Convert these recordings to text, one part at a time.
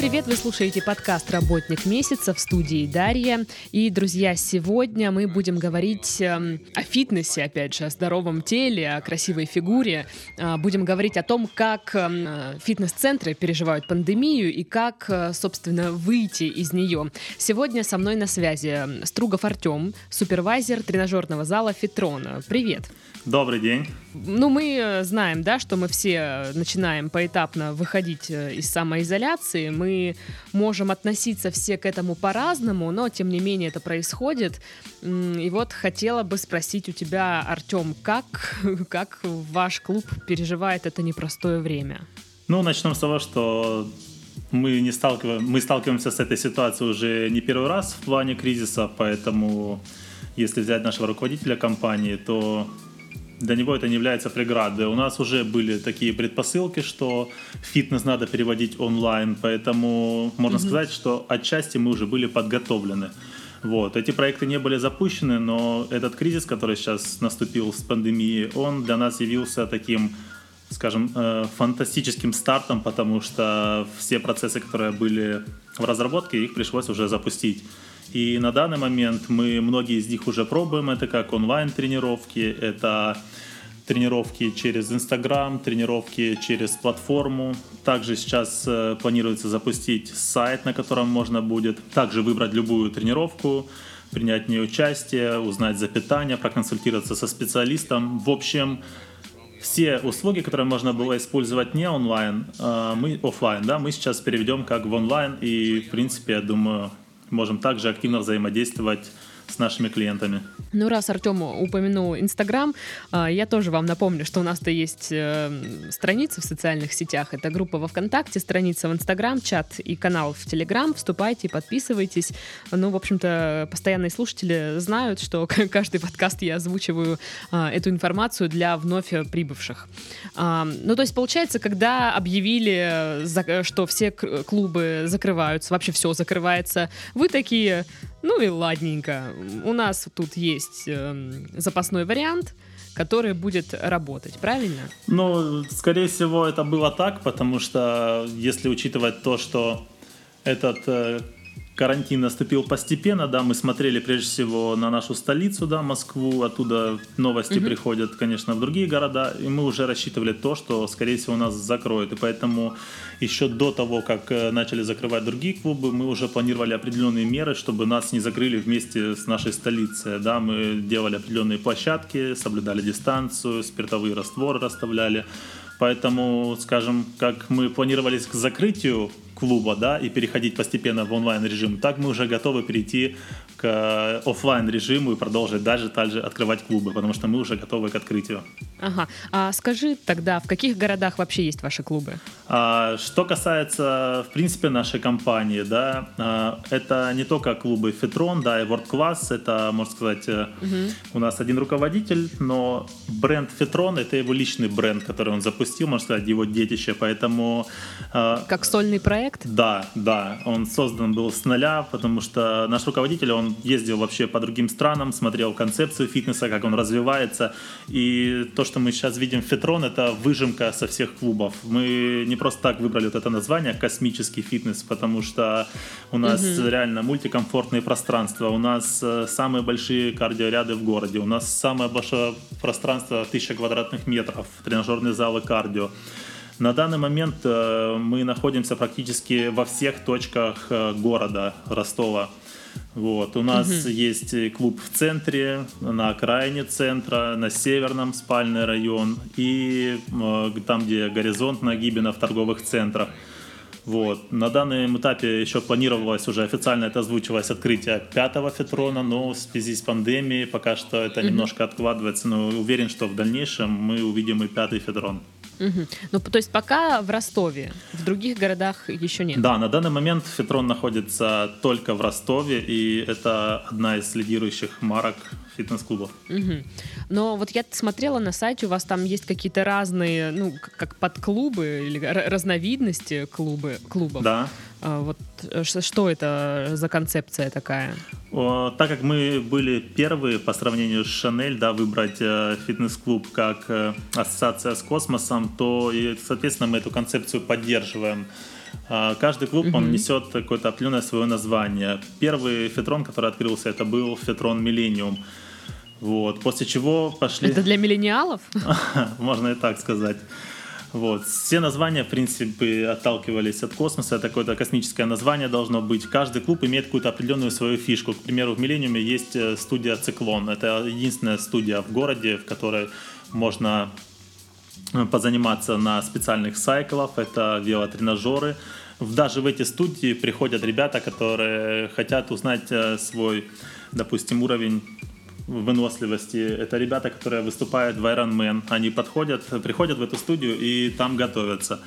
привет! Вы слушаете подкаст «Работник месяца» в студии Дарья. И, друзья, сегодня мы будем говорить э, о фитнесе, опять же, о здоровом теле, о красивой фигуре. Э, будем говорить о том, как э, фитнес-центры переживают пандемию и как, э, собственно, выйти из нее. Сегодня со мной на связи Стругов Артем, супервайзер тренажерного зала «Фитрон». Привет! Добрый день. Ну, мы э, знаем, да, что мы все начинаем поэтапно выходить э, из самоизоляции. Мы можем относиться все к этому по-разному, но тем не менее это происходит. И вот хотела бы спросить у тебя, Артем, как, как ваш клуб переживает это непростое время? Ну, начнем с того, что мы, не сталкиваем, мы сталкиваемся с этой ситуацией уже не первый раз в плане кризиса, поэтому если взять нашего руководителя компании, то для него это не является преградой. У нас уже были такие предпосылки, что фитнес надо переводить онлайн, поэтому можно mm-hmm. сказать, что отчасти мы уже были подготовлены. Вот. Эти проекты не были запущены, но этот кризис, который сейчас наступил с пандемией, он для нас явился таким, скажем, э, фантастическим стартом, потому что все процессы, которые были в разработке, их пришлось уже запустить. И на данный момент мы многие из них уже пробуем. Это как онлайн-тренировки, это тренировки через Инстаграм, тренировки через платформу. Также сейчас э, планируется запустить сайт, на котором можно будет также выбрать любую тренировку, принять в ней участие, узнать за питание, проконсультироваться со специалистом. В общем, все услуги, которые можно было использовать не онлайн, э, мы офлайн, да, мы сейчас переведем как в онлайн, и в принципе, я думаю, можем также активно взаимодействовать с нашими клиентами. Ну, раз Артем упомянул Инстаграм, а, я тоже вам напомню, что у нас-то есть э, страница в социальных сетях. Это группа во ВКонтакте, страница в Инстаграм, чат и канал в Телеграм. Вступайте, подписывайтесь. Ну, в общем-то, постоянные слушатели знают, что каждый подкаст я озвучиваю а, эту информацию для вновь прибывших. А, ну, то есть, получается, когда объявили, что все клубы закрываются, вообще все закрывается, вы такие, ну и ладненько. У нас тут есть э, запасной вариант, который будет работать, правильно? Ну, скорее всего, это было так, потому что если учитывать то, что этот э, карантин наступил постепенно, да, мы смотрели прежде всего на нашу столицу, да, Москву, оттуда новости угу. приходят, конечно, в другие города, и мы уже рассчитывали то, что, скорее всего, нас закроют, и поэтому еще до того, как э, начали закрывать другие клубы, мы уже планировали определенные меры, чтобы нас не закрыли вместе с нашей столицей, да, мы делали определенные площадки, соблюдали дистанцию, спиртовые растворы расставляли, Поэтому, скажем, как мы планировали к закрытию клуба, да, и переходить постепенно в онлайн режим, так мы уже готовы перейти к э, офлайн режиму и продолжить дальше, дальше открывать клубы, потому что мы уже готовы к открытию. Ага. А скажи тогда, в каких городах вообще есть ваши клубы? А, что касается, в принципе, нашей компании, да, а, это не только клубы Фитрон, да, и World Class, это, можно сказать, угу. у нас один руководитель, но бренд Фитрон это его личный бренд, который он запустил, можно сказать, его детище, поэтому... А, как сольный проект? Да, да. Он создан был с нуля, потому что наш руководитель, он ездил вообще по другим странам, смотрел концепцию фитнеса, как он развивается. И то, что мы сейчас видим Фетрон, это выжимка со всех клубов. Мы не просто так выбрали вот это название «космический фитнес», потому что у нас угу. реально мультикомфортные пространства, у нас э, самые большие кардиоряды в городе, у нас самое большое пространство 1000 квадратных метров, тренажерные залы кардио. На данный момент э, мы находимся практически во всех точках э, города Ростова. Вот. У нас угу. есть клуб в центре, на окраине центра, на северном спальный район и э, там, где горизонт Нагибина в торговых центрах. Вот. На данном этапе еще планировалось уже официально это озвучивалось открытие пятого фетрона, но в связи с пандемией пока что это немножко откладывается, но уверен, что в дальнейшем мы увидим и пятый фетрон. Угу. Ну, то есть пока в Ростове, в других городах еще нет? Да, на данный момент Фетрон находится только в Ростове, и это одна из лидирующих марок фитнес-клубов. Угу. Но вот я смотрела на сайте, у вас там есть какие-то разные, ну, как подклубы или разновидности клубы, клубов. Да. А, вот э, что это за концепция такая? Так как мы были первые по сравнению с Шанель, да, выбрать э, фитнес-клуб как э, ассоциация с космосом, то, и, соответственно, мы эту концепцию поддерживаем. А, каждый клуб, угу. он несет какое-то определенное свое название. Первый фетрон, который открылся, это был фетрон Millennium. Вот. После чего пошли... Это для миллениалов? Можно и так сказать. Вот. Все названия, в принципе, отталкивались от космоса. Это какое-то космическое название должно быть. Каждый клуб имеет какую-то определенную свою фишку. К примеру, в Миллениуме есть э, студия «Циклон». Это единственная студия в городе, в которой можно э, позаниматься на специальных сайклах. Это велотренажеры. Даже в эти студии приходят ребята, которые хотят узнать э, свой, допустим, уровень выносливости. Это ребята, которые выступают в Iron Man. Они подходят, приходят в эту студию и там готовятся.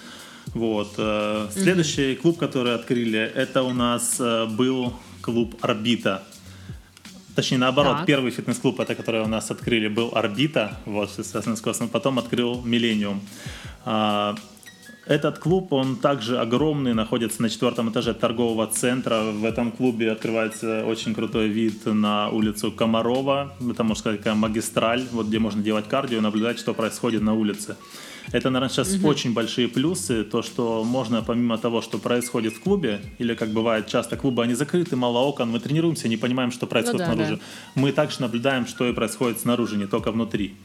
Вот. Э, следующий mm-hmm. клуб, который открыли, это у нас э, был клуб Орбита. Точнее, наоборот, так. первый фитнес-клуб, это который у нас открыли, был Орбита, вот, связанный с космосом. Потом открыл Миллениум. Этот клуб, он также огромный, находится на четвертом этаже торгового центра. В этом клубе открывается очень крутой вид на улицу Комарова. Это, можно сказать, такая магистраль, вот где можно делать кардио и наблюдать, что происходит на улице. Это, наверное, сейчас угу. очень большие плюсы, то, что можно, помимо того, что происходит в клубе, или, как бывает часто, клубы, они закрыты, мало окон, мы тренируемся, не понимаем, что происходит ну, да, снаружи. Да. Мы также наблюдаем, что и происходит снаружи, не только внутри.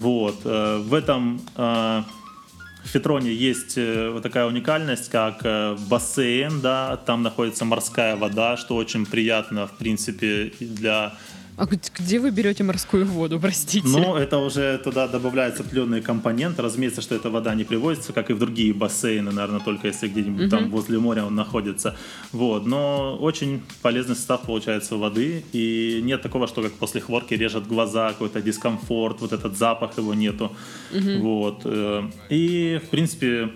Вот. Э, в этом э, в Фетроне есть э, вот такая уникальность, как э, бассейн, да, там находится морская вода, что очень приятно, в принципе, для а где вы берете морскую воду, простите? Ну, это уже туда добавляются определенные компоненты. Разумеется, что эта вода не привозится, как и в другие бассейны, наверное, только если где-нибудь угу. там возле моря он находится. Вот. Но очень полезный состав получается воды. И нет такого, что как после хлорки режет глаза, какой-то дискомфорт, вот этот запах его нету. Угу. Вот. Э, и, в принципе,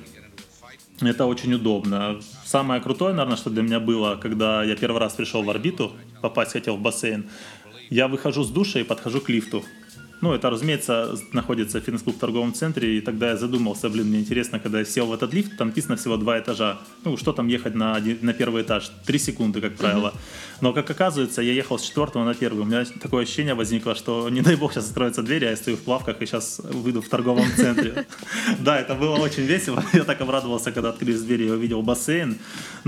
это очень удобно. Самое крутое, наверное, что для меня было, когда я первый раз пришел в орбиту, попасть хотел в бассейн, я выхожу с душа и подхожу к лифту. Ну, это, разумеется, находится фитнес-клуб в торговом центре, и тогда я задумался, блин, мне интересно, когда я сел в этот лифт, там написано всего два этажа. Ну, что там ехать на, на первый этаж? Три секунды, как правило. Но, как оказывается, я ехал с четвертого на первый. У меня такое ощущение возникло, что, не дай бог, сейчас откроются двери, а я стою в плавках и сейчас выйду в торговом центре. Да, это было очень весело. Я так обрадовался, когда открылись двери и увидел бассейн.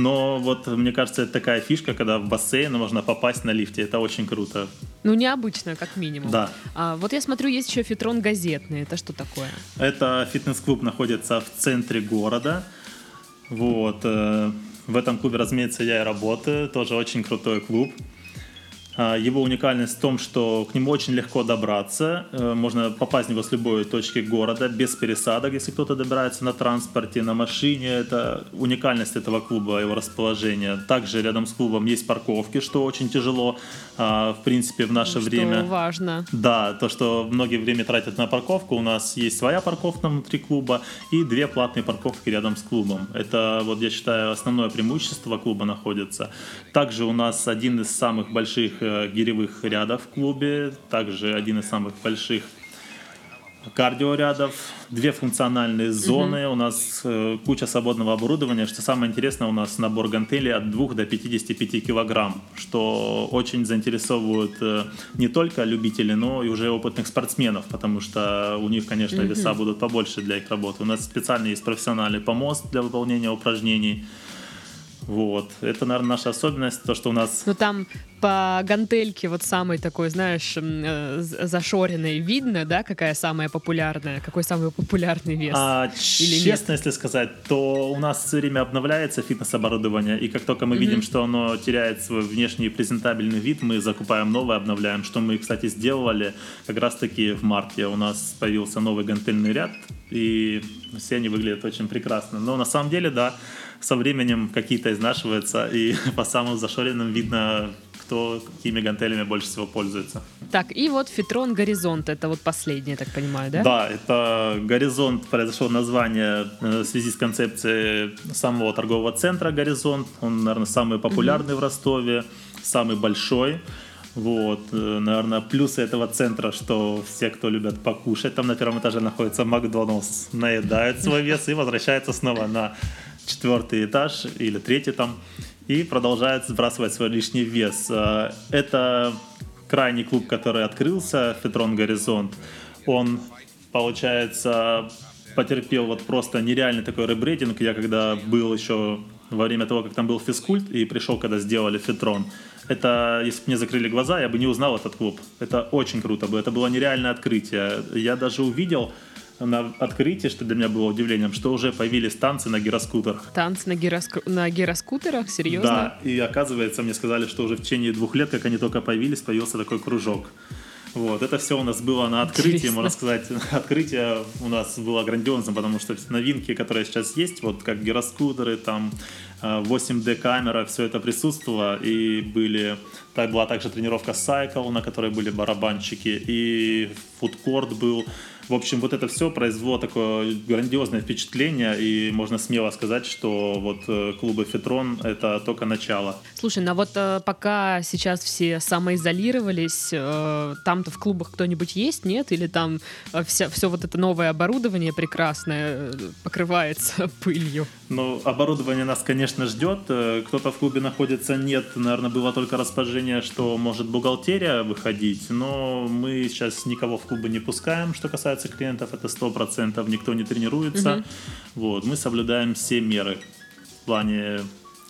Но вот, мне кажется, это такая фишка, когда в бассейн можно попасть на лифте. Это очень круто. Ну, необычно, как минимум. Да. А, вот я смотрю, есть еще фитрон газетный. Это что такое? Это фитнес-клуб находится в центре города. Вот. Э, в этом клубе, разумеется, я и работаю. Тоже очень крутой клуб. А, его уникальность в том, что к нему очень легко добраться. Э, можно попасть в него с любой точки города, без пересадок, если кто-то добирается на транспорте, на машине. Это уникальность этого клуба, его расположение. Также рядом с клубом есть парковки, что очень тяжело, а, в принципе, в наше что время. важно. Да, то, что многие время тратят на парковку. У нас есть своя парковка внутри клуба и две платные парковки рядом с клубом. Это, вот я считаю, основное преимущество клуба находится. Также у нас один из самых больших э, гиревых рядов в клубе, также один из самых больших кардиорядов, две функциональные зоны, угу. у нас э, куча свободного оборудования. Что самое интересное, у нас набор гантелей от 2 до 55 килограмм, что очень заинтересовывает э, не только любителей, но и уже опытных спортсменов, потому что у них, конечно, веса будут побольше для их работы. У нас специально есть профессиональный помост для выполнения упражнений. Вот. Это, наверное, наша особенность, то, что у нас... Ну, там по гантельке вот самый такой, знаешь, э, зашоренный видно, да, какая самая популярная, какой самый популярный вес? А, Или честно, нет? если сказать, то у нас все время обновляется фитнес-оборудование, и как только мы mm-hmm. видим, что оно теряет свой внешний презентабельный вид, мы закупаем новое, обновляем, что мы, кстати, сделали как раз-таки в марте. У нас появился новый гантельный ряд, и все они выглядят очень прекрасно. Но на самом деле, да, со временем какие-то изнашиваются, и по самым зашоренным видно, кто какими гантелями больше всего пользуется. Так, и вот Фитрон Горизонт, это вот последний, я так понимаю, да? Да, это Горизонт, произошло название э, в связи с концепцией самого торгового центра Горизонт. Он, наверное, самый популярный угу. в Ростове, самый большой. Вот, э, наверное, плюсы этого центра, что все, кто любят покушать, там на первом этаже находится Макдоналдс, наедают свой вес и возвращаются снова на четвертый этаж или третий там и продолжает сбрасывать свой лишний вес. Э, это крайний клуб, который открылся, Фетрон Горизонт. Он, получается, потерпел вот просто нереальный такой ребрейдинг. Я когда был еще во время того, как там был физкульт, и пришел, когда сделали Фитрон, это, если бы мне закрыли глаза, я бы не узнал этот клуб. Это очень круто было. Это было нереальное открытие. Я даже увидел на открытии, что для меня было удивлением, что уже появились танцы на гироскутерах. Танцы на, гироску... на гироскутерах? Серьезно? Да, и оказывается, мне сказали, что уже в течение двух лет, как они только появились, появился такой кружок. Вот, это все у нас было на открытии, Интересно. можно сказать. Открытие у нас было грандиозным, потому что новинки, которые сейчас есть, вот как гироскутеры, там 8D камера, все это присутствовало, и были, так, была также тренировка Cycle, на которой были барабанщики, и фудкорт был, в общем, вот это все произвело такое грандиозное впечатление, и можно смело сказать, что вот э, клубы Фетрон — это только начало. Слушай, ну вот э, пока сейчас все самоизолировались, э, там-то в клубах кто-нибудь есть, нет? Или там вся, все вот это новое оборудование прекрасное покрывается пылью? Ну, оборудование нас, конечно, ждет. Кто-то в клубе находится, нет. Наверное, было только расположение, что может бухгалтерия выходить, но мы сейчас никого в клубы не пускаем, что касается касается клиентов, это 100%, никто не тренируется. Угу. Вот, мы соблюдаем все меры в плане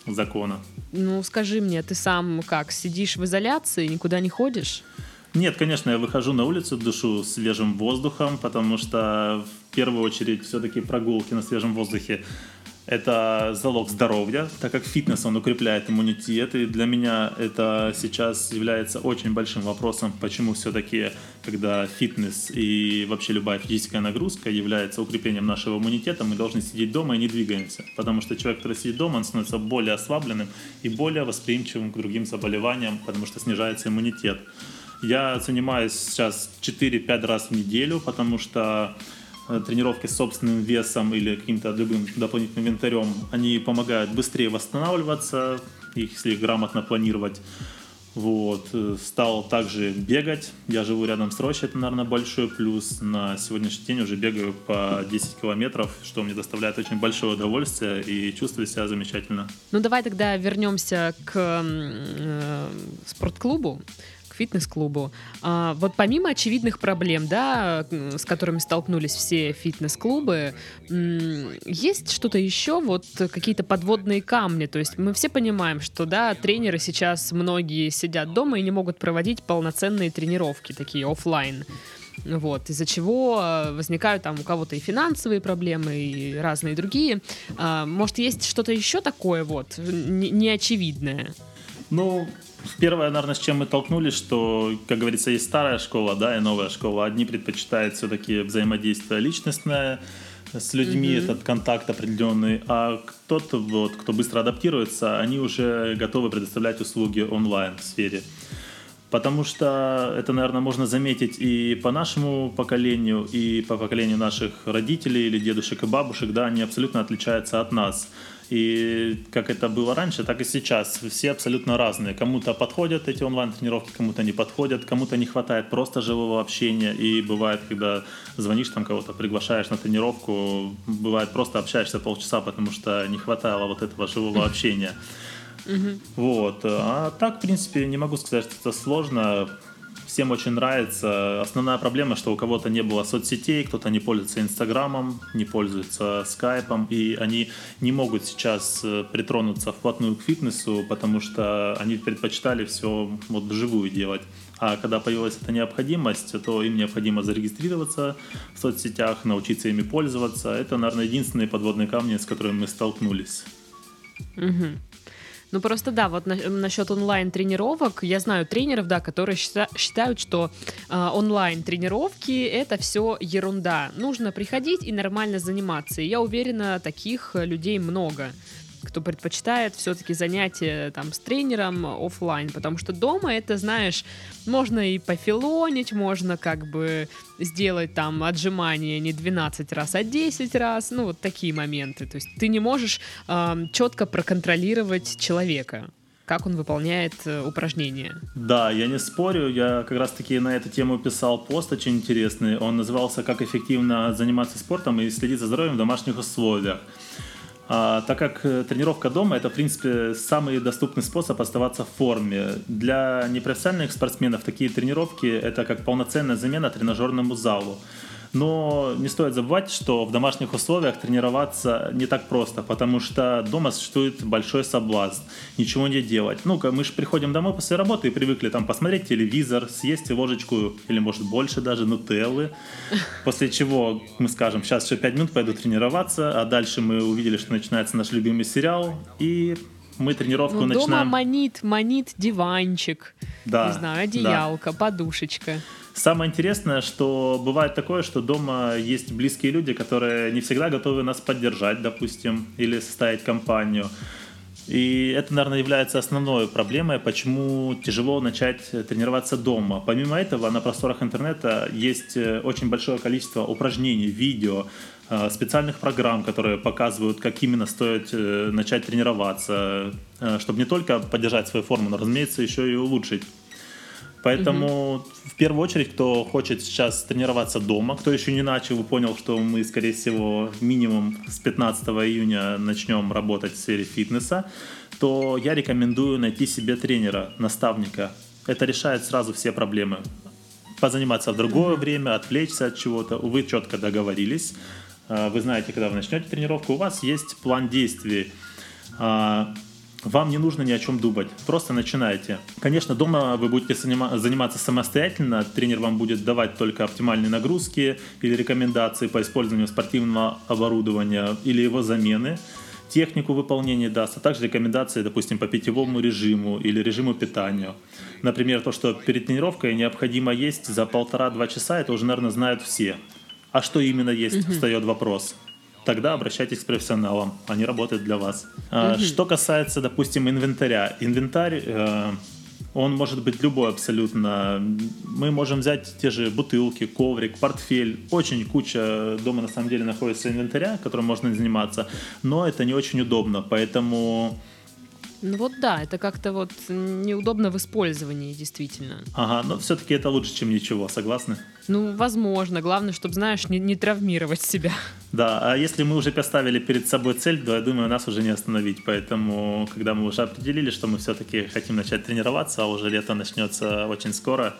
закона. Ну, скажи мне, ты сам как, сидишь в изоляции, никуда не ходишь? Нет, конечно, я выхожу на улицу, дышу свежим воздухом, потому что в первую очередь все-таки прогулки на свежем воздухе это залог здоровья, так как фитнес, он укрепляет иммунитет, и для меня это сейчас является очень большим вопросом, почему все-таки, когда фитнес и вообще любая физическая нагрузка является укреплением нашего иммунитета, мы должны сидеть дома и не двигаемся, потому что человек, который сидит дома, он становится более ослабленным и более восприимчивым к другим заболеваниям, потому что снижается иммунитет. Я занимаюсь сейчас 4-5 раз в неделю, потому что тренировки с собственным весом или каким-то любым дополнительным инвентарем, они помогают быстрее восстанавливаться, если грамотно планировать. Вот. Э, стал также бегать. Я живу рядом с рощей, это, наверное, большой плюс. На сегодняшний день уже бегаю по 10 километров, что мне доставляет очень большое удовольствие и чувствую себя замечательно. Ну, давай тогда вернемся к э, спортклубу фитнес-клубу. А, вот помимо очевидных проблем, да, с которыми столкнулись все фитнес-клубы, есть что-то еще, вот какие-то подводные камни? То есть мы все понимаем, что, да, тренеры сейчас многие сидят дома и не могут проводить полноценные тренировки, такие офлайн. Вот, из-за чего а, возникают там у кого-то и финансовые проблемы, и разные другие. А, может, есть что-то еще такое вот, неочевидное? Ну, Первое, наверное, с чем мы толкнулись, что, как говорится, есть старая школа, да, и новая школа. Одни предпочитают все-таки взаимодействие личностное с людьми, mm-hmm. этот контакт определенный, а кто-то, вот, кто быстро адаптируется, они уже готовы предоставлять услуги онлайн в сфере. Потому что это, наверное, можно заметить и по нашему поколению, и по поколению наших родителей или дедушек и бабушек, да, они абсолютно отличаются от нас. И как это было раньше, так и сейчас. Все абсолютно разные. Кому-то подходят эти онлайн-тренировки, кому-то не подходят, кому-то не хватает просто живого общения. И бывает, когда звонишь там кого-то, приглашаешь на тренировку, бывает просто общаешься полчаса, потому что не хватало вот этого живого общения. Вот. А так, в принципе, не могу сказать, что это сложно всем очень нравится. Основная проблема, что у кого-то не было соцсетей, кто-то не пользуется Инстаграмом, не пользуется Скайпом, и они не могут сейчас э, притронуться вплотную к фитнесу, потому что они предпочитали все вот вживую делать. А когда появилась эта необходимость, то им необходимо зарегистрироваться в соцсетях, научиться ими пользоваться. Это, наверное, единственные подводные камни, с которыми мы столкнулись. Угу. Ну просто да, вот на, насчет онлайн-тренировок, я знаю тренеров, да, которые счита, считают, что э, онлайн-тренировки это все ерунда. Нужно приходить и нормально заниматься. И я уверена, таких людей много кто предпочитает все-таки занятия там с тренером офлайн, потому что дома это, знаешь, можно и пофилонить, можно как бы сделать там отжимания не 12 раз, а 10 раз, ну вот такие моменты. То есть ты не можешь э, четко проконтролировать человека как он выполняет э, упражнения. Да, я не спорю, я как раз-таки на эту тему писал пост очень интересный. Он назывался «Как эффективно заниматься спортом и следить за здоровьем в домашних условиях». А, так как э, тренировка дома это, в принципе, самый доступный способ оставаться в форме. Для непрофессиональных спортсменов такие тренировки это как полноценная замена тренажерному залу. Но не стоит забывать, что в домашних условиях тренироваться не так просто, потому что дома существует большой соблазн ничего не делать. Ну, мы же приходим домой после работы и привыкли там посмотреть телевизор, съесть ложечку или, может, больше даже нутеллы, после чего мы скажем, сейчас еще 5 минут пойду тренироваться, а дальше мы увидели, что начинается наш любимый сериал, и мы тренировку ну, начинаем... Дома манит, манит диванчик, да, не знаю, одеялка, да. подушечка. Самое интересное, что бывает такое, что дома есть близкие люди, которые не всегда готовы нас поддержать, допустим, или составить компанию. И это, наверное, является основной проблемой, почему тяжело начать тренироваться дома. Помимо этого, на просторах интернета есть э, очень большое количество упражнений, видео, э, специальных программ, которые показывают, как именно стоит э, начать тренироваться, чтобы не только поддержать свою форму, но, разумеется, еще и улучшить. Поэтому угу. в первую очередь, кто хочет сейчас тренироваться дома, кто еще не начал понял, что мы, скорее всего, минимум с 15 июня начнем работать в сфере фитнеса, то я рекомендую найти себе тренера, наставника. Это решает сразу все проблемы. Позаниматься в другое время, отвлечься от чего-то. Вы четко договорились. А, вы знаете, когда вы начнете тренировку, у вас есть план действий а, вам не нужно ни о чем думать, просто начинайте. Конечно, дома вы будете заниматься самостоятельно, тренер вам будет давать только оптимальные нагрузки или рекомендации по использованию спортивного оборудования или его замены технику выполнения даст, а также рекомендации, допустим, по питьевому режиму или режиму питания. Например, то, что перед тренировкой необходимо есть за полтора-два часа, это уже, наверное, знают все. А что именно есть, встает вопрос тогда обращайтесь к профессионалам, они работают для вас. Угу. Что касается, допустим, инвентаря. Инвентарь, э, он может быть любой абсолютно. Мы можем взять те же бутылки, коврик, портфель. Очень куча дома на самом деле находится инвентаря, которым можно заниматься, но это не очень удобно, поэтому ну вот да, это как-то вот неудобно в использовании, действительно. Ага, но все-таки это лучше, чем ничего, согласны? Ну, возможно. Главное, чтобы, знаешь, не, не травмировать себя. Да, а если мы уже поставили перед собой цель, то я думаю, нас уже не остановить. Поэтому, когда мы уже определили, что мы все-таки хотим начать тренироваться, а уже лето начнется очень скоро,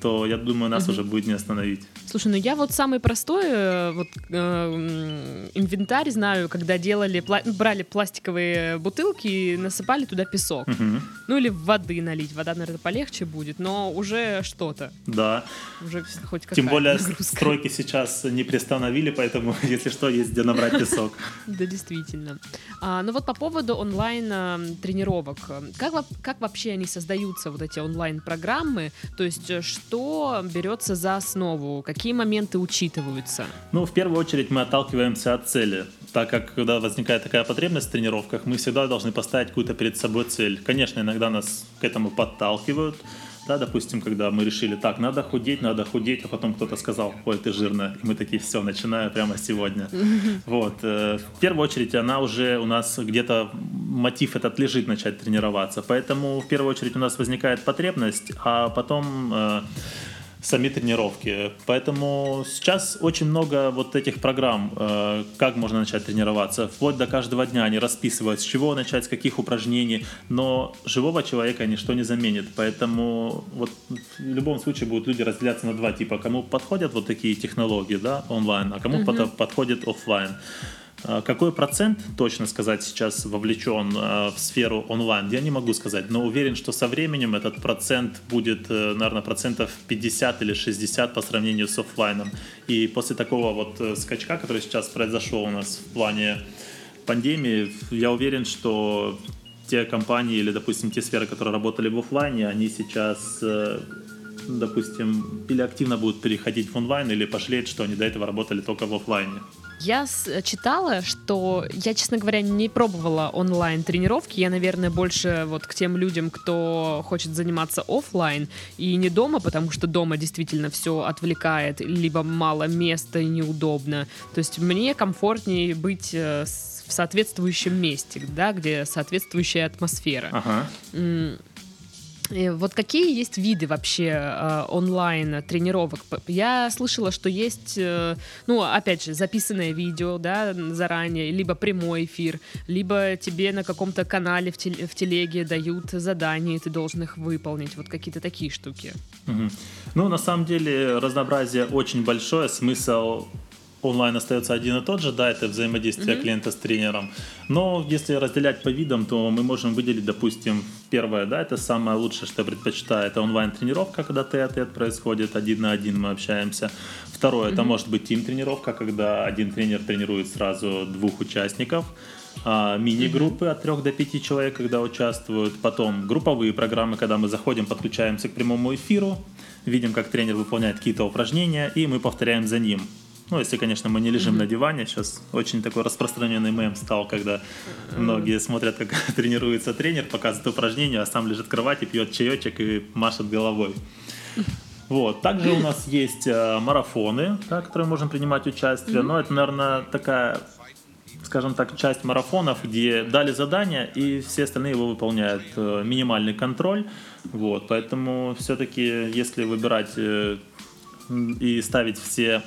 то я думаю, нас угу. уже будет не остановить. Слушай, ну я вот самый простой э, вот э, инвентарь знаю, когда делали, пла- брали пластиковые бутылки и насыпали туда песок. Угу. Ну или воды налить. Вода, наверное, полегче будет, но уже что-то. Да. Уже хоть Тем более нагрузка. стройки сейчас не приостановили, поэтому, если что, есть где набрать песок. Да, действительно. А, ну вот по поводу онлайн-тренировок. Как, как вообще они создаются, вот эти онлайн-программы? То есть э, что берется за основу? Какие моменты учитываются? Ну, в первую очередь мы отталкиваемся от цели так как когда возникает такая потребность в тренировках, мы всегда должны поставить какую-то перед собой цель. Конечно, иногда нас к этому подталкивают, да, допустим, когда мы решили, так, надо худеть, надо худеть, а потом кто-то сказал, ой, ты жирная, и мы такие, все, начинаю прямо сегодня. Вот. Э, в первую очередь она уже у нас где-то мотив этот лежит начать тренироваться, поэтому в первую очередь у нас возникает потребность, а потом э, сами тренировки. Поэтому сейчас очень много вот этих программ, э, как можно начать тренироваться. Вплоть до каждого дня они расписывают, с чего начать, с каких упражнений. Но живого человека ничто не заменит. Поэтому вот в любом случае будут люди разделяться на два типа. Кому подходят вот такие технологии да, онлайн, а кому угу. подходит офлайн. А какой процент, точно сказать, сейчас вовлечен а, в сферу онлайн, я не могу сказать, но уверен, что со временем этот процент будет, э, наверное, процентов 50 или 60 по сравнению с офлайном. И после такого вот э, скачка, который сейчас произошел у нас в плане пандемии, я уверен, что те компании или, допустим, те сферы, которые работали в офлайне, они сейчас э, допустим, или активно будут переходить в онлайн, или пожалеют, что они до этого работали только в офлайне. Я читала, что я, честно говоря, не пробовала онлайн тренировки. Я, наверное, больше вот к тем людям, кто хочет заниматься офлайн и не дома, потому что дома действительно все отвлекает, либо мало места и неудобно. То есть мне комфортнее быть э, в соответствующем месте, да, где соответствующая атмосфера. Ага. Вот какие есть виды вообще э, онлайн тренировок? Я слышала, что есть, э, ну, опять же, записанное видео, да, заранее, либо прямой эфир, либо тебе на каком-то канале в, теле, в телеге дают задания, и ты должен их выполнить. Вот какие-то такие штуки. Угу. Ну, на самом деле, разнообразие очень большое. Смысл онлайн остается один и тот же, да, это взаимодействие mm-hmm. клиента с тренером. Но если разделять по видам, то мы можем выделить, допустим, первое, да, это самое лучшее, что я предпочитаю, это онлайн-тренировка, когда тет-а-тет происходит, один на один мы общаемся. Второе, mm-hmm. это может быть тим-тренировка, когда один тренер тренирует сразу двух участников. А, мини-группы mm-hmm. от 3 до 5 человек, когда участвуют. Потом групповые программы, когда мы заходим, подключаемся к прямому эфиру, видим, как тренер выполняет какие-то упражнения, и мы повторяем за ним. Ну, если, конечно, мы не лежим mm-hmm. на диване. Сейчас очень такой распространенный мем стал, когда mm-hmm. многие смотрят, как тренируется тренер, показывает упражнения, а сам лежит в кровати, пьет чаечек и машет головой. Вот. Также у нас есть э, марафоны, да, которые можем принимать участие. Mm-hmm. Но это, наверное, такая, скажем так, часть марафонов, где дали задание, и все остальные его выполняют. Э, минимальный контроль. Вот. Поэтому все-таки, если выбирать э, и ставить все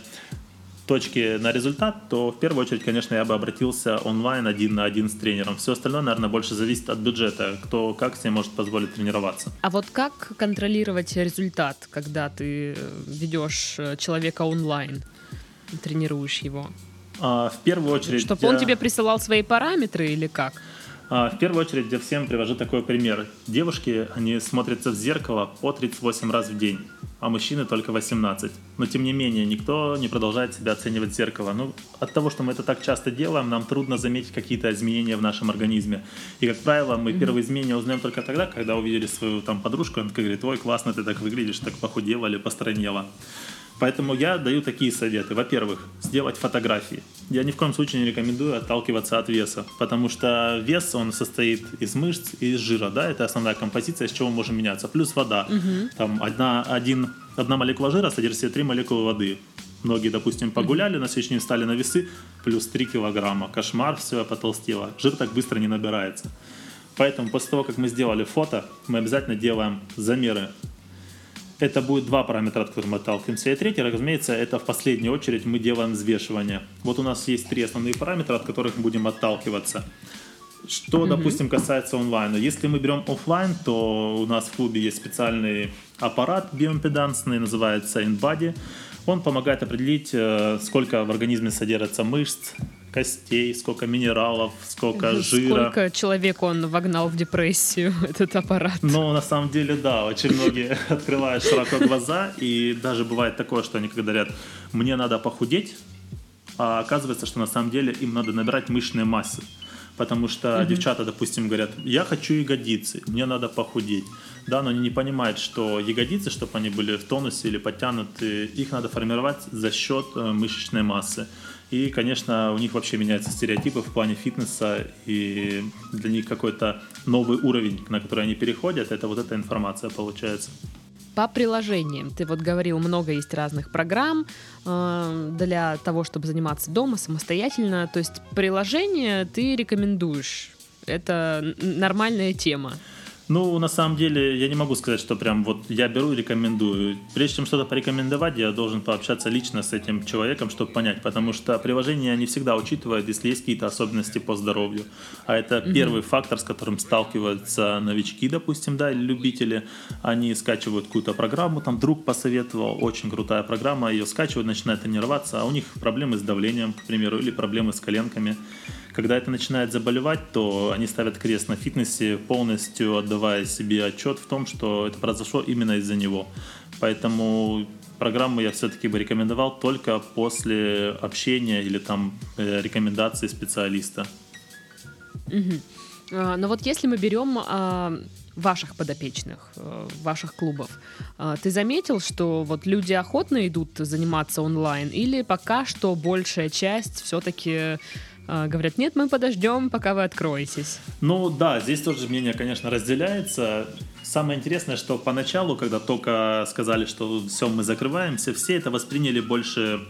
точки на результат, то в первую очередь, конечно, я бы обратился онлайн один на один с тренером. Все остальное, наверное, больше зависит от бюджета, кто как себе может позволить тренироваться. А вот как контролировать результат, когда ты ведешь э, человека онлайн, тренируешь его? А, в первую очередь... Чтобы он тебе присылал свои параметры или как? А, в первую очередь я всем привожу такой пример. Девушки, они смотрятся в зеркало по 38 раз в день, а мужчины только 18. Но тем не менее, никто не продолжает себя оценивать в зеркало. Ну, от того, что мы это так часто делаем, нам трудно заметить какие-то изменения в нашем организме. И, как правило, мы первые изменения узнаем только тогда, когда увидели свою там подружку, она говорит, ой, классно ты так выглядишь, так похудела или постранела. Поэтому я даю такие советы. Во-первых, сделать фотографии. Я ни в коем случае не рекомендую отталкиваться от веса, потому что вес, он состоит из мышц и из жира, да, это основная композиция, с чего мы можем меняться. Плюс вода. Угу. Там одна, один, одна молекула жира содержит в себе три молекулы воды. Многие, допустим, погуляли, на следующий день встали на весы, плюс 3 килограмма. Кошмар, все, потолстело. Жир так быстро не набирается. Поэтому после того, как мы сделали фото, мы обязательно делаем замеры это будет два параметра, от которых мы отталкиваемся. И третий, разумеется, это в последнюю очередь мы делаем взвешивание. Вот у нас есть три основные параметра, от которых мы будем отталкиваться. Что, mm-hmm. допустим, касается онлайна. Если мы берем офлайн, то у нас в клубе есть специальный аппарат биоимпедансный, называется InBody. Он помогает определить, э, сколько в организме содержится мышц, костей, сколько минералов, сколько жира. Сколько человек он вогнал в депрессию, этот аппарат? Ну, на самом деле, да, очень многие открывают широко глаза, и даже бывает такое, что они когда говорят, мне надо похудеть, а оказывается, что на самом деле им надо набирать мышечные массы. Потому что mm-hmm. девчата, допустим, говорят, я хочу ягодицы, мне надо похудеть. Да, но они не понимают, что ягодицы, чтобы они были в тонусе или подтянуты, их надо формировать за счет э, мышечной массы. И, конечно, у них вообще меняются стереотипы в плане фитнеса, и для них какой-то новый уровень, на который они переходят, это вот эта информация получается. По приложениям. Ты вот говорил, много есть разных программ э, для того, чтобы заниматься дома самостоятельно. То есть приложение ты рекомендуешь. Это нормальная тема. Ну, на самом деле, я не могу сказать, что прям вот я беру и рекомендую. Прежде чем что-то порекомендовать, я должен пообщаться лично с этим человеком, чтобы понять, потому что приложения не всегда учитывают, если есть какие-то особенности по здоровью. А это mm-hmm. первый фактор, с которым сталкиваются новички, допустим, да, или любители. Они скачивают какую-то программу, там друг посоветовал, очень крутая программа, ее скачивают, начинают тренироваться, а у них проблемы с давлением, к примеру, или проблемы с коленками. Когда это начинает заболевать, то они ставят крест на фитнесе, полностью отдавая себе отчет в том, что это произошло именно из-за него. Поэтому программу я все-таки бы рекомендовал только после общения или там э, рекомендации специалиста. Угу. Но вот если мы берем а, ваших подопечных, а, ваших клубов, а, ты заметил, что вот люди охотно идут заниматься онлайн или пока что большая часть все-таки говорят, нет, мы подождем, пока вы откроетесь. Ну да, здесь тоже мнение, конечно, разделяется. Самое интересное, что поначалу, когда только сказали, что все, мы закрываемся, все это восприняли больше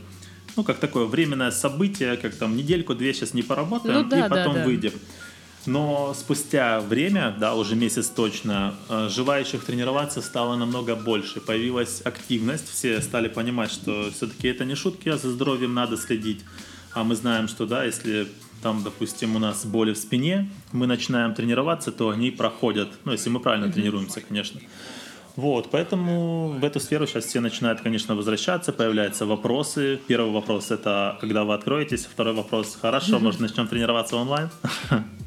ну, как такое временное событие, как там недельку-две сейчас не поработаем, ну, да, и потом да, да. выйдем. Но спустя время, да, уже месяц точно, э, желающих тренироваться стало намного больше. Появилась активность, все стали понимать, что все-таки это не шутки, а за здоровьем надо следить. А мы знаем, что, да, если там, допустим, у нас боли в спине, мы начинаем тренироваться, то они проходят. Ну, если мы правильно mm-hmm. тренируемся, конечно. Вот, поэтому в эту сферу сейчас все начинают, конечно, возвращаться, появляются вопросы. Первый вопрос это когда вы откроетесь, второй вопрос хорошо, может начнем тренироваться онлайн?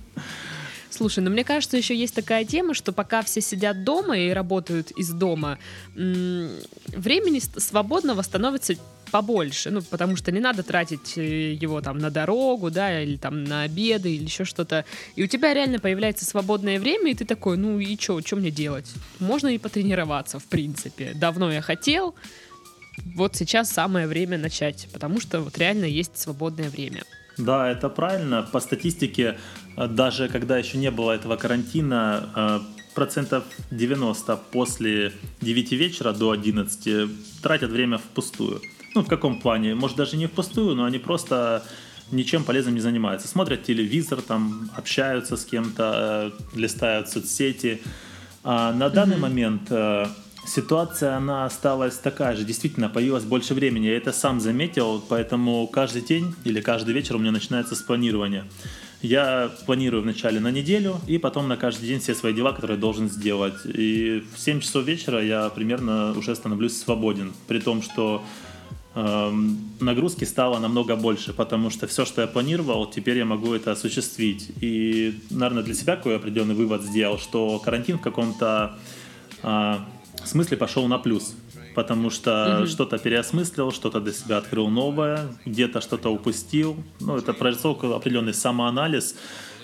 Слушай, ну мне кажется, еще есть такая тема, что пока все сидят дома и работают из дома, времени свободного становится побольше, ну, потому что не надо тратить э, его там на дорогу, да, или там на обеды, или еще что-то. И у тебя реально появляется свободное время, и ты такой, ну и что, что мне делать? Можно и потренироваться, в принципе. Давно я хотел, вот сейчас самое время начать, потому что вот реально есть свободное время. Да, это правильно. По статистике, даже когда еще не было этого карантина, э, процентов 90 после 9 вечера до 11 тратят время впустую. Ну, в каком плане? Может, даже не впустую, но они просто ничем полезным не занимаются. Смотрят телевизор, там общаются с кем-то, э, листают соцсети. А на данный mm-hmm. момент ситуация, она осталась такая же. Действительно, появилось больше времени. Я это сам заметил, поэтому каждый день или каждый вечер у меня начинается с планирования. Я планирую вначале на неделю и потом на каждый день все свои дела, которые я должен сделать. И в 7 часов вечера я примерно уже становлюсь свободен. При том, что эм, нагрузки стало намного больше, потому что все, что я планировал, теперь я могу это осуществить. И, наверное, для себя какой определенный вывод сделал, что карантин в каком-то э, смысле пошел на плюс. Потому что mm-hmm. что-то переосмыслил, что-то для себя открыл новое, где-то что-то упустил. Ну, это произошел определенный самоанализ,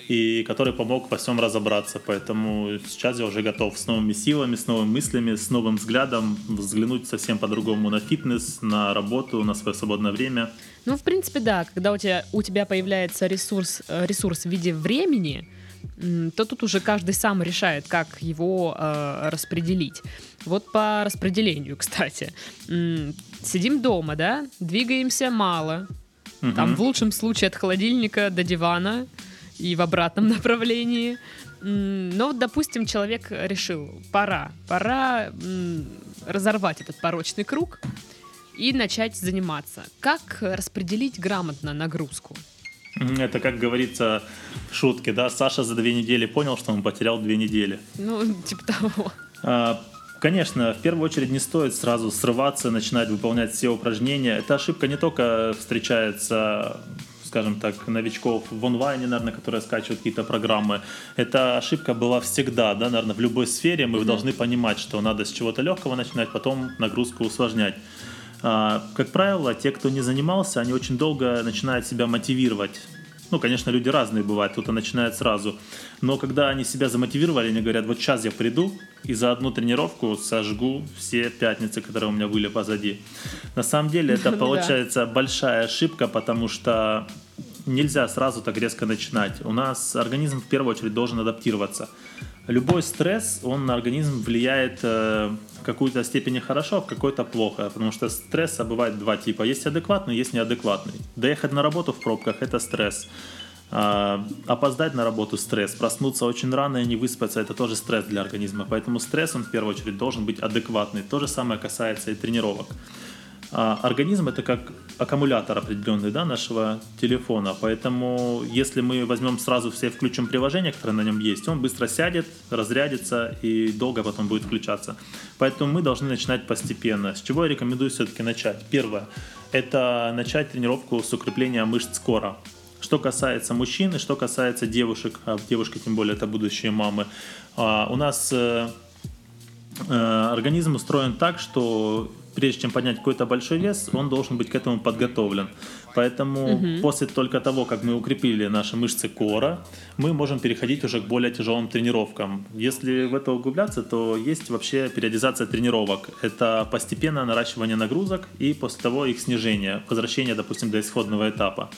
и который помог во всем разобраться. Поэтому сейчас я уже готов с новыми силами, с новыми мыслями, с новым взглядом взглянуть совсем по-другому на фитнес, на работу, на свое свободное время. Ну, в принципе, да. Когда у тебя, у тебя появляется ресурс, э, ресурс в виде времени, то тут уже каждый сам решает, как его э, распределить. Вот по распределению, кстати. Сидим дома, да, двигаемся мало. Угу. Там в лучшем случае от холодильника до дивана и в обратном направлении. Но допустим, человек решил, пора, пора разорвать этот порочный круг и начать заниматься. Как распределить грамотно нагрузку? Это, как говорится в шутке, да, Саша за две недели понял, что он потерял две недели. Ну, типа того. А, конечно, в первую очередь не стоит сразу срываться, начинать выполнять все упражнения. Эта ошибка не только встречается скажем так, новичков в онлайне, наверное, которые скачивают какие-то программы. Эта ошибка была всегда, да, наверное, в любой сфере мы mm-hmm. должны понимать, что надо с чего-то легкого начинать, потом нагрузку усложнять. А, как правило, те, кто не занимался, они очень долго начинают себя мотивировать. Ну, конечно, люди разные бывают, кто-то начинает сразу. Но когда они себя замотивировали, они говорят, вот сейчас я приду и за одну тренировку сожгу все пятницы, которые у меня были позади. На самом деле это получается большая ошибка, потому что нельзя сразу так резко начинать. У нас организм в первую очередь должен адаптироваться. Любой стресс, он на организм влияет э, в какую-то степени хорошо, а в какой-то плохо. Потому что стресса бывает два типа. Есть адекватный, есть неадекватный. Доехать на работу в пробках – это стресс. А, опоздать на работу – стресс. Проснуться очень рано и не выспаться – это тоже стресс для организма. Поэтому стресс, он в первую очередь должен быть адекватный. То же самое касается и тренировок. А организм это как аккумулятор определенный да, нашего телефона. Поэтому если мы возьмем сразу все включим приложение, которое на нем есть, он быстро сядет, разрядится и долго потом будет включаться. Поэтому мы должны начинать постепенно. С чего я рекомендую все-таки начать? Первое – это начать тренировку с укрепления мышц кора. Что касается мужчин и что касается девушек, а девушки тем более это будущие мамы, а, у нас э, э, организм устроен так, что прежде чем поднять какой-то большой вес, он должен быть к этому подготовлен. Поэтому угу. после только того, как мы укрепили наши мышцы кора, мы можем переходить уже к более тяжелым тренировкам. Если в это углубляться, то есть вообще периодизация тренировок. Это постепенное наращивание нагрузок и после того их снижение, возвращение, допустим, до исходного этапа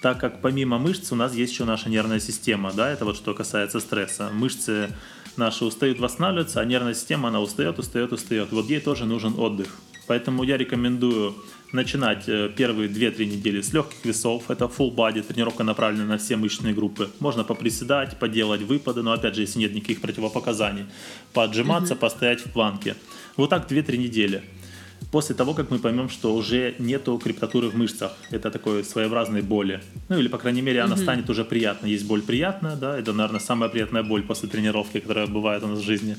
так как помимо мышц у нас есть еще наша нервная система, да, это вот что касается стресса. Мышцы наши устают восстанавливаться, а нервная система, она устает, устает, устает. Вот ей тоже нужен отдых. Поэтому я рекомендую начинать э, первые 2-3 недели с легких весов. Это full body, тренировка направлена на все мышечные группы. Можно поприседать, поделать выпады, но опять же, если нет никаких противопоказаний, поотжиматься, mm-hmm. постоять в планке. Вот так 2-3 недели. После того, как мы поймем, что уже нету криптатуры в мышцах, это такой своеобразной боли. Ну или, по крайней мере, она mm-hmm. станет уже приятной. Есть боль приятная, да, это, наверное, самая приятная боль после тренировки, которая бывает у нас в жизни.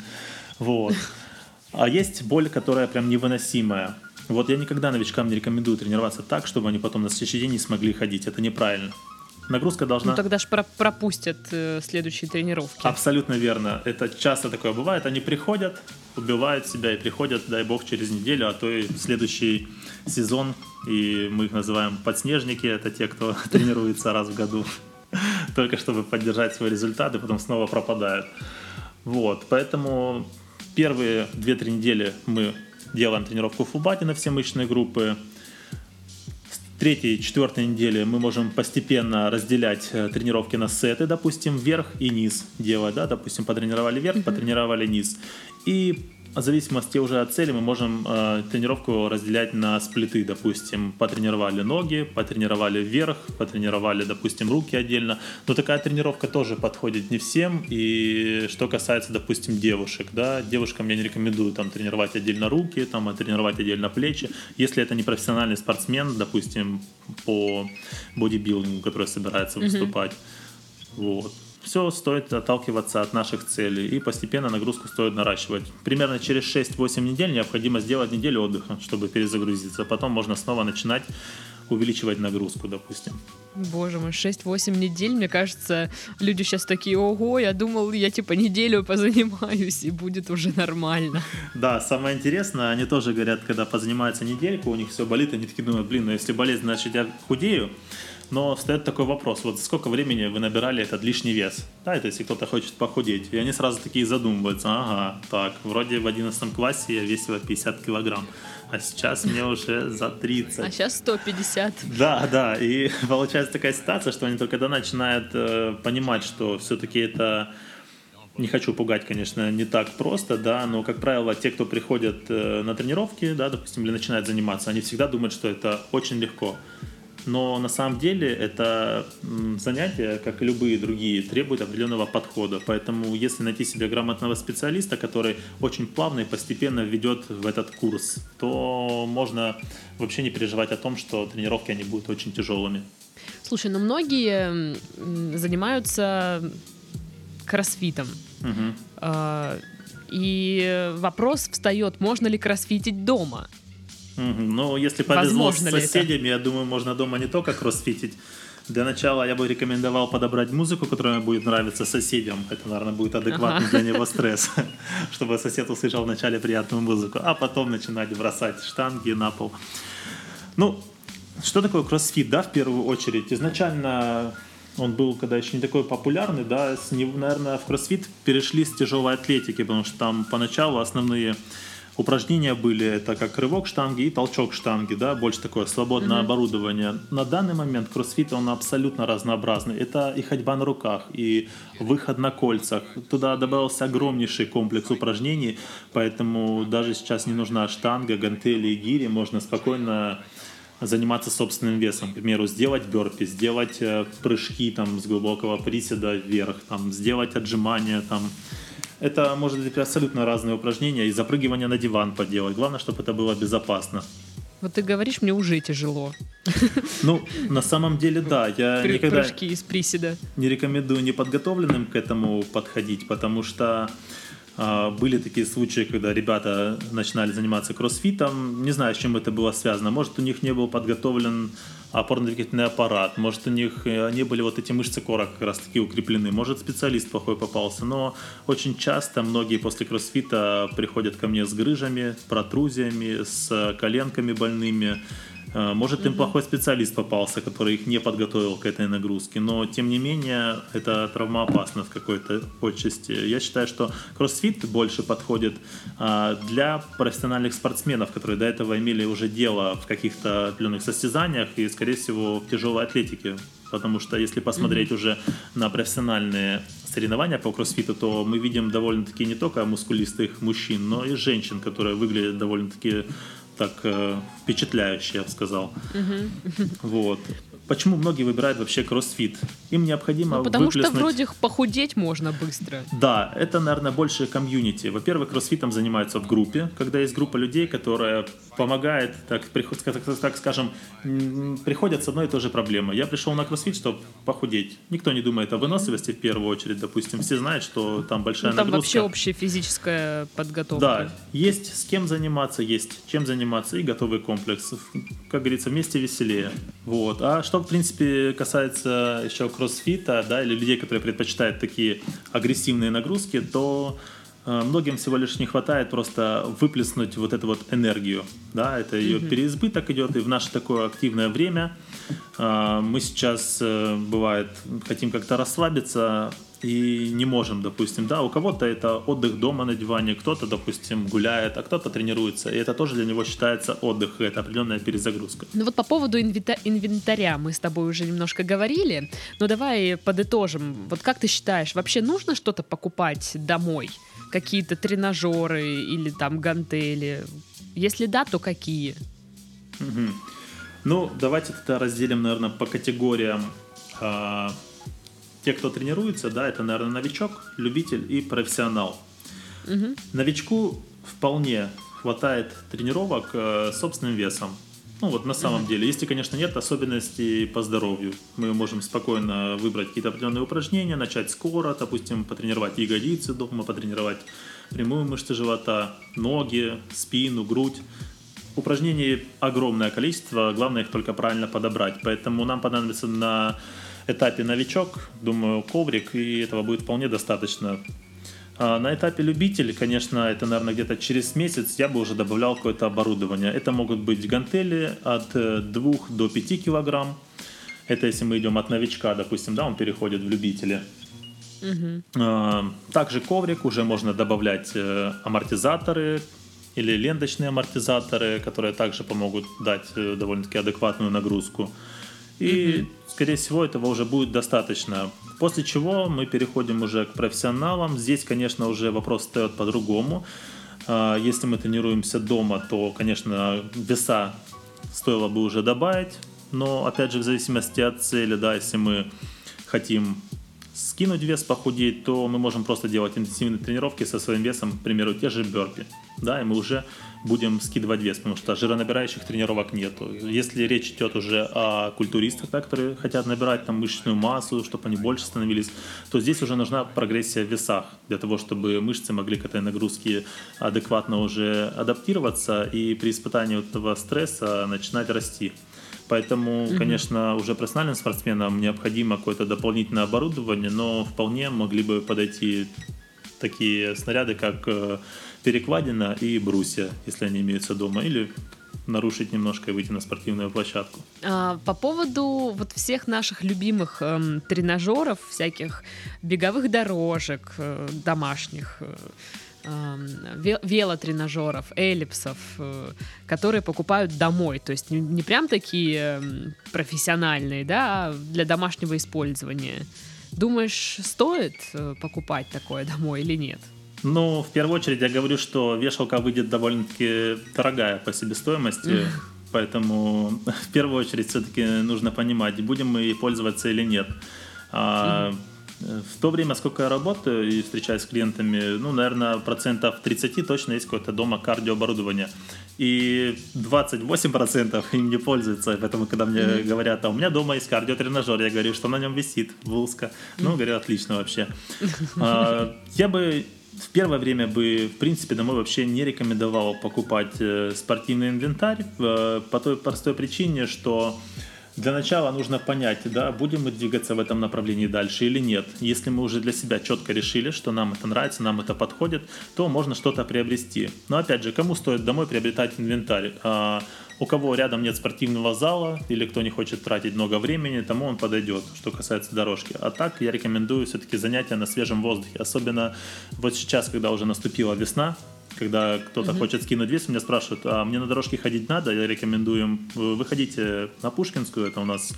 Вот. А есть боль, которая прям невыносимая. Вот я никогда новичкам не рекомендую тренироваться так, чтобы они потом на следующий день не смогли ходить. Это неправильно. Нагрузка должна... Ну тогда же про пропустят э, следующие тренировки. Абсолютно верно. Это часто такое бывает. Они приходят, убивают себя и приходят, дай бог, через неделю, а то и следующий сезон. И мы их называем подснежники. Это те, кто тренируется раз в году. Только чтобы поддержать свои результаты, потом снова пропадают. Вот, поэтому первые 2-3 недели мы делаем тренировку в фулбаде на все мышечные группы. С третьей, четвертой недели мы можем постепенно разделять э, тренировки на сеты, допустим, вверх и низ делать, да, допустим, потренировали вверх, mm-hmm. потренировали низ. И в зависимости уже от цели мы можем э, тренировку разделять на сплиты, допустим, потренировали ноги, потренировали вверх, потренировали, допустим, руки отдельно. Но такая тренировка тоже подходит не всем. И что касается, допустим, девушек, да, девушкам я не рекомендую там тренировать отдельно руки, там, а тренировать отдельно плечи. Если это не профессиональный спортсмен, допустим, по бодибилдингу, который собирается выступать. Mm-hmm. Вот все стоит отталкиваться от наших целей и постепенно нагрузку стоит наращивать. Примерно через 6-8 недель необходимо сделать неделю отдыха, чтобы перезагрузиться. Потом можно снова начинать увеличивать нагрузку, допустим. Боже мой, 6-8 недель, мне кажется, люди сейчас такие, ого, я думал, я типа неделю позанимаюсь, и будет уже нормально. Да, самое интересное, они тоже говорят, когда позанимаются недельку, у них все болит, они такие думают, блин, ну если болезнь, значит я худею, но встает такой вопрос, вот сколько времени вы набирали этот лишний вес? Да, это если кто-то хочет похудеть. И они сразу такие задумываются, ага, так, вроде в 11 классе я весила 50 килограмм, а сейчас мне уже за 30. А сейчас 150. Да, да, и получается такая ситуация, что они только когда начинают э, понимать, что все-таки это не хочу пугать, конечно, не так просто, да, но, как правило, те, кто приходят э, на тренировки, да, допустим, или начинают заниматься, они всегда думают, что это очень легко. Но на самом деле это занятие, как и любые другие, требует определенного подхода. Поэтому если найти себе грамотного специалиста, который очень плавно и постепенно введет в этот курс, то можно вообще не переживать о том, что тренировки они будут очень тяжелыми. Слушай, ну многие занимаются кроссфитом. Угу. И вопрос встает, можно ли кроссфитить дома? Ну, если повезло Возможно с соседями, я думаю, можно дома не только кроссфитить. Для начала я бы рекомендовал подобрать музыку, которая будет нравиться соседям. Это, наверное, будет адекватный ага. для него стресс, чтобы сосед услышал вначале приятную музыку, а потом начинать бросать штанги на пол. Ну, что такое кроссфит, да, в первую очередь? Изначально он был, когда еще не такой популярный, да, с него, наверное, в кроссфит перешли с тяжелой атлетики, потому что там поначалу основные упражнения были это как рывок штанги и толчок штанги, да, больше такое свободное mm-hmm. оборудование. На данный момент кроссфит он абсолютно разнообразный. Это и ходьба на руках, и выход на кольцах. Туда добавился огромнейший комплекс упражнений, поэтому даже сейчас не нужна штанга, гантели и гири, можно спокойно заниматься собственным весом. К примеру, сделать бёрпи, сделать э, прыжки там, с глубокого приседа вверх, там, сделать отжимания, там, это может быть абсолютно разные упражнения и запрыгивание на диван поделать. Главное, чтобы это было безопасно. Вот ты говоришь, мне уже тяжело. Ну, на самом деле, да. Я При, никогда прыжки из приседа. не рекомендую неподготовленным к этому подходить, потому что а, были такие случаи, когда ребята начинали заниматься кроссфитом. Не знаю, с чем это было связано. Может, у них не был подготовлен опорно-двигательный аппарат, может, у них э, не были вот эти мышцы кора как раз таки укреплены, может, специалист плохой попался, но очень часто многие после кроссфита приходят ко мне с грыжами, протрузиями, с коленками больными, Э, может, им плохой специалист попался, который их не подготовил к этой нагрузке, но тем не менее это травмоопасно в какой-то отчасти. Я считаю, что кроссфит больше подходит а, для профессиональных спортсменов, которые до этого имели уже дело в каких-то определенных состязаниях и, скорее всего, в тяжелой атлетике. Потому что если посмотреть mm-hmm. уже на профессиональные соревнования по кроссфиту, то мы видим довольно-таки не только мускулистых мужчин, но и женщин, которые выглядят довольно-таки так э, впечатляюще, я бы сказал. Вот. Почему многие выбирают вообще кроссфит? Им необходимо Ну, потому что выплеснуть- вроде похудеть можно быстро. Да, это, наверное, больше комьюнити. Во-первых, кроссфитом занимаются в группе, когда есть группа людей, которая помогает, так, приход- так, так- скажем, приходят с одной и той же проблемой. Я пришел на кроссфит, чтобы похудеть. Никто не думает о выносливости в первую очередь, допустим. Все знают, что там большая Ну, там нагрузка. вообще общая физическая подготовка. Да, есть с кем заниматься, есть чем заниматься и готовый комплекс. Как говорится, вместе веселее. Вот. А что, в принципе, касается еще кроссфита, да, или людей, которые предпочитают такие агрессивные нагрузки, то многим всего лишь не хватает просто выплеснуть вот эту вот энергию, да, это ее переизбыток идет, и в наше такое активное время э, мы сейчас, э, бывает, хотим как-то расслабиться, и не можем, допустим, да, у кого-то это отдых дома на диване, кто-то, допустим, гуляет, а кто-то тренируется, и это тоже для него считается отдых, это определенная перезагрузка. Ну вот по поводу инвита- инвентаря мы с тобой уже немножко говорили, но давай подытожим. Вот как ты считаешь, вообще нужно что-то покупать домой? Какие-то тренажеры или там гантели? Если да, то какие? Мгм. Ну, давайте это разделим, наверное, по категориям. А, те, кто тренируется, да, это, наверное, новичок, любитель и профессионал. Мгм. Новичку вполне хватает тренировок э, собственным весом. Ну вот на самом деле, если, конечно, нет особенностей по здоровью, мы можем спокойно выбрать какие-то определенные упражнения, начать скоро, допустим, потренировать ягодицы дома, потренировать прямую мышцы живота, ноги, спину, грудь. Упражнений огромное количество, главное их только правильно подобрать. Поэтому нам понадобится на этапе новичок, думаю, коврик, и этого будет вполне достаточно. А на этапе любитель, конечно, это, наверное, где-то через месяц я бы уже добавлял какое-то оборудование. Это могут быть гантели от 2 до 5 килограмм. Это если мы идем от новичка, допустим, да, он переходит в любители. А, Также коврик, уже можно добавлять э, амортизаторы или ленточные амортизаторы, которые также помогут дать э, довольно-таки адекватную нагрузку. И, скорее всего, этого уже будет достаточно. После чего мы переходим уже к профессионалам. Здесь, конечно, уже вопрос встает по-другому. А, Если мы тренируемся дома, то, конечно, веса стоило бы уже добавить. Но, опять же, в зависимости от цели, да, если мы хотим скинуть вес, похудеть, то мы можем просто делать интенсивные тренировки со своим весом, к примеру, те же бёрпи, да, и мы уже будем скидывать вес, потому что жиронабирающих тренировок нету. Если речь идет уже о культуристах, да, которые хотят набирать там мышечную массу, чтобы они больше становились, то здесь уже нужна прогрессия в весах для того, чтобы мышцы могли к этой нагрузке адекватно уже адаптироваться и при испытании вот этого стресса начинать расти. Поэтому, конечно, уже профессиональным спортсменам необходимо какое-то дополнительное оборудование, но вполне могли бы подойти такие снаряды, как э, перекладина и брусья, если они имеются дома, или нарушить немножко и выйти на спортивную площадку. А, по поводу вот всех наших любимых эм, тренажеров, всяких беговых дорожек э, домашних, э, велотренажеров, эллипсов, э, которые покупают домой. То есть не, прям такие профессиональные, да, а для домашнего использования. Думаешь, стоит э, покупать такое домой или нет? Ну, в первую очередь я говорю, что вешалка выйдет довольно-таки дорогая по себестоимости, поэтому в первую очередь все-таки нужно понимать, будем мы ей пользоваться или нет. А, В то время, сколько я работаю и встречаюсь с клиентами, ну, наверное, процентов 30 точно есть какое-то дома кардиооборудование. И 28% им не пользуются. Поэтому, когда мне говорят, а у меня дома есть кардиотренажер, я говорю, что на нем висит вулска. Ну, говорю, отлично вообще. А, Я бы в первое время бы, в принципе, домой вообще не рекомендовал покупать э, спортивный инвентарь э, по той простой причине, что для начала нужно понять, да, будем мы двигаться в этом направлении дальше или нет. Если мы уже для себя четко решили, что нам это нравится, нам это подходит, то можно что-то приобрести. Но опять же, кому стоит домой приобретать инвентарь? А, у кого рядом нет спортивного зала или кто не хочет тратить много времени, тому он подойдет, что касается дорожки. А так я рекомендую все-таки занятия на свежем воздухе. Особенно вот сейчас, когда уже наступила весна, когда кто-то хочет скинуть вес, меня спрашивают, а мне на дорожке ходить надо? Я рекомендую им, выходите на Пушкинскую, это у нас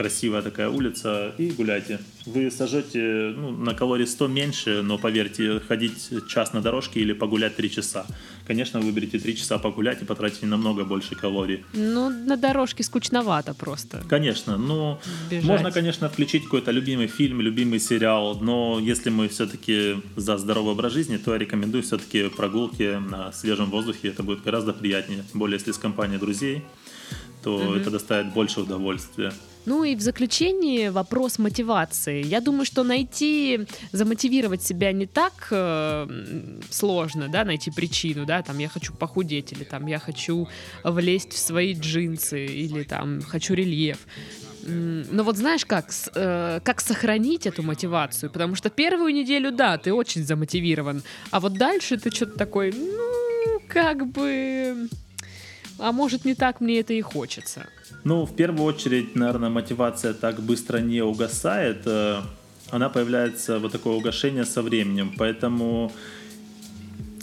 красивая такая улица, и гуляйте. Вы сожжете ну, на калорий 100 меньше, но поверьте, ходить час на дорожке или погулять 3 часа. Конечно, выберите 3 часа погулять и потратите намного больше калорий. Ну, на дорожке скучновато просто. Конечно, ну, Бежать. можно, конечно, включить какой-то любимый фильм, любимый сериал, но если мы все-таки за здоровый образ жизни, то я рекомендую все-таки прогулки на свежем воздухе, это будет гораздо приятнее, тем более если с компанией друзей то Мгм. это доставит больше удовольствия. Ну и в заключении вопрос мотивации. Я думаю, что найти, замотивировать себя не так э, сложно, да, найти причину, да, там я хочу похудеть, или там я хочу влезть в свои джинсы, или там хочу рельеф. Но вот знаешь как, с- э, как сохранить эту мотивацию? Потому что первую неделю, да, ты очень замотивирован, а вот дальше ты что-то такой, ну, как бы... А может, не так мне это и хочется. Ну, в первую очередь, наверное, мотивация так быстро не угасает. э, Она появляется, вот такое угошение со временем. Поэтому,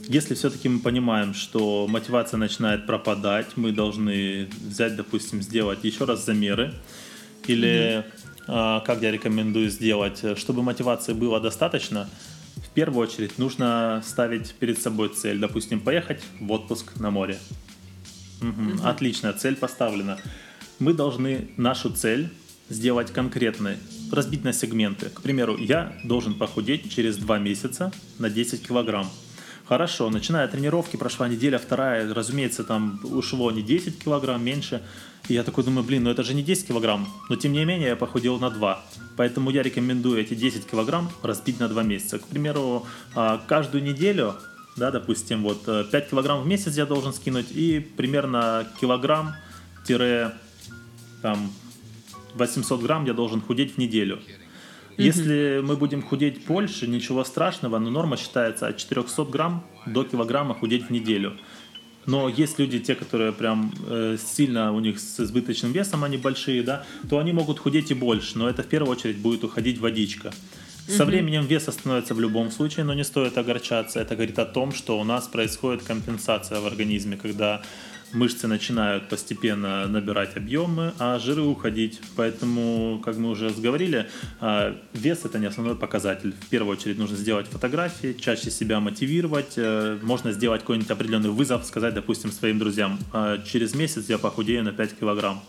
если все-таки мы понимаем, что мотивация начинает пропадать, мы должны взять, допустим, сделать еще раз замеры. Или, а, как я рекомендую сделать, чтобы мотивации было достаточно, в первую очередь нужно ставить перед собой цель. Допустим, поехать в отпуск на море. Мгм, Отлично, цель поставлена. Мы должны нашу цель сделать конкретной, разбить на сегменты. К примеру, я должен похудеть через 2 месяца на 10 килограмм. Хорошо, начиная тренировки, прошла неделя, вторая, разумеется, там ушло не 10 килограмм, меньше. И я такой думаю, блин, ну это же не 10 килограмм, но тем не менее я похудел на 2. Поэтому я рекомендую эти 10 килограмм разбить на 2 месяца. К примеру, а, каждую неделю да, допустим, вот э, 5 килограмм в месяц я должен скинуть и примерно килограмм тире там 800 грамм я должен худеть в неделю. Если мы будем худеть больше, ничего страшного, но норма считается от 400 грамм до килограмма худеть в неделю. Но есть люди, те, которые прям э, сильно у них с избыточным весом, они большие, да, то они могут худеть и больше, но это в первую очередь будет уходить водичка. Со временем вес становится в любом случае, но не стоит огорчаться. Это говорит о том, что у нас происходит компенсация в организме, когда мышцы начинают постепенно набирать объемы, а жиры уходить. Поэтому, как мы уже говорили, а, вес это не основной показатель. В первую очередь нужно сделать фотографии, чаще себя мотивировать. Э, Можно сделать какой-нибудь определенный вызов, сказать, допустим, своим друзьям, «А, через месяц я похудею на 5 килограмм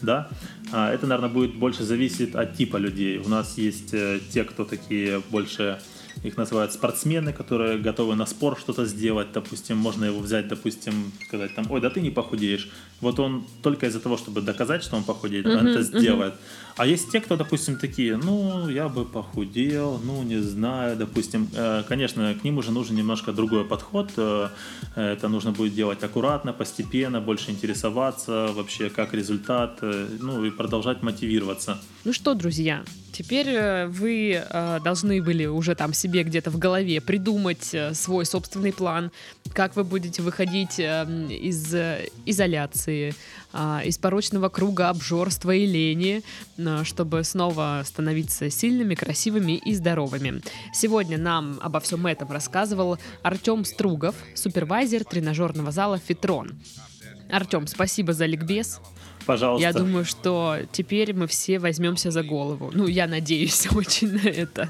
да, А, это, наверное, будет больше зависеть от типа людей. У нас есть э, те, кто такие больше, их называют спортсмены, которые готовы на спор что-то сделать, допустим, можно его взять, допустим, сказать там, ой, да ты не похудеешь. Вот он только из-за того, чтобы доказать, что он похудеет, он это сделает. А есть те, кто, допустим, такие, ну, я бы похудел, ну, не знаю, допустим. Э, Конечно, к ним уже нужен немножко другой подход. Э, Это нужно будет делать аккуратно, постепенно, больше интересоваться вообще, как результат, э, ну, и продолжать мотивироваться. Ну что, друзья, теперь вы должны были уже там себе где-то в голове придумать свой собственный план, как вы будете выходить э, м, из изоляции, а, из порочного круга обжорства и лени, э, чтобы снова становиться сильными, красивыми и здоровыми. Сегодня нам обо всем этом рассказывал Артем Стругов, супервайзер тренажерного зала «Фитрон». Артем, спасибо за ликбез. Пожалуйста. Я думаю, что теперь мы все возьмемся за голову. Ну, я надеюсь очень на это.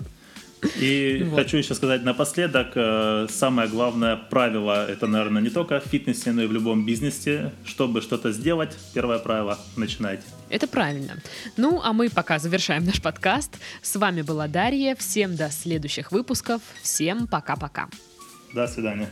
И Вот. хочу еще сказать напоследок, э, самое главное правило, это, наверное, не только в фитнесе, но и в любом бизнесе. Чтобы что-то сделать, первое правило – начинайте. Это правильно. Ну, а мы пока завершаем наш подкаст. С вами была Дарья. Всем до следующих выпусков. Всем пока-пока. До свидания.